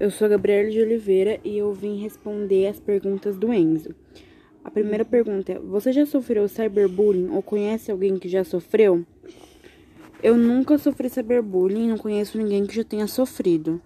Eu sou a Gabriela de Oliveira e eu vim responder as perguntas do Enzo. A primeira pergunta é: Você já sofreu cyberbullying ou conhece alguém que já sofreu? Eu nunca sofri cyberbullying, e não conheço ninguém que já tenha sofrido.